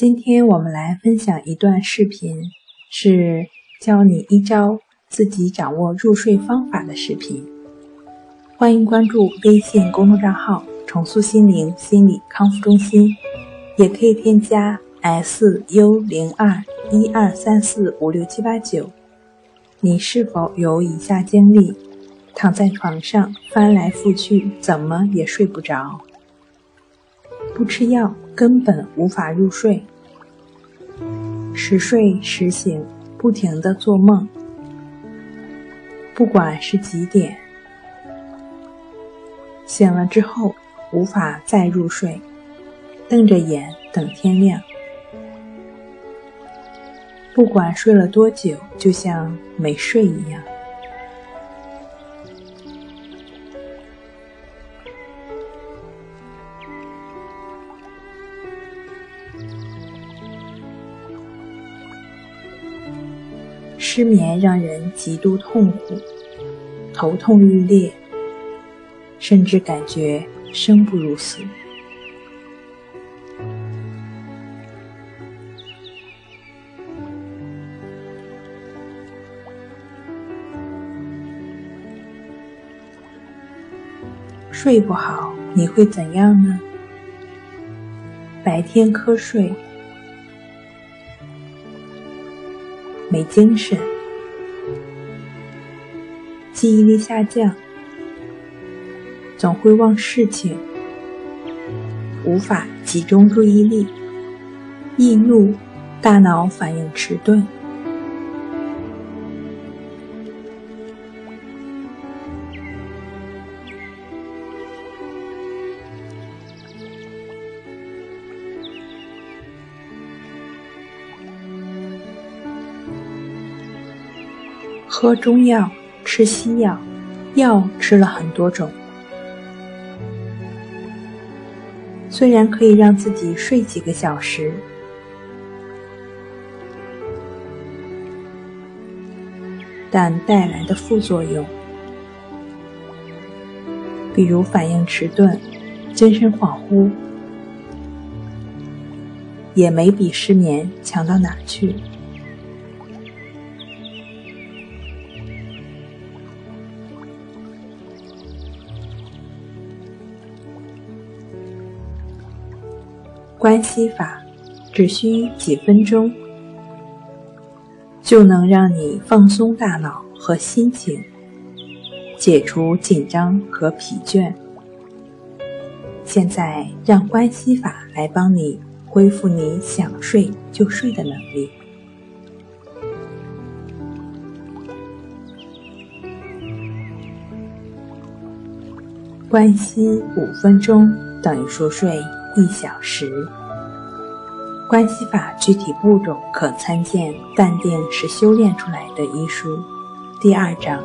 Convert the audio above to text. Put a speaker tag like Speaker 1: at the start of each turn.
Speaker 1: 今天我们来分享一段视频，是教你一招自己掌握入睡方法的视频。欢迎关注微信公众账号“重塑心灵心理康复中心”，也可以添加 s u 零二一二三四五六七八九。你是否有以下经历？躺在床上翻来覆去，怎么也睡不着？不吃药根本无法入睡，时睡时醒，不停的做梦，不管是几点，醒了之后无法再入睡，瞪着眼等天亮，不管睡了多久，就像没睡一样。失眠让人极度痛苦，头痛欲裂，甚至感觉生不如死。睡不好，你会怎样呢？白天瞌睡。没精神，记忆力下降，总会忘事情，无法集中注意力，易怒，大脑反应迟钝。喝中药，吃西药，药吃了很多种，虽然可以让自己睡几个小时，但带来的副作用，比如反应迟钝、精神恍惚，也没比失眠强到哪去。关系法只需几分钟，就能让你放松大脑和心情，解除紧张和疲倦。现在，让关系法来帮你恢复你想睡就睡的能力。关系五分钟等于熟睡。一小时，关系法具体步骤可参见《淡定是修炼出来的》一书第二章。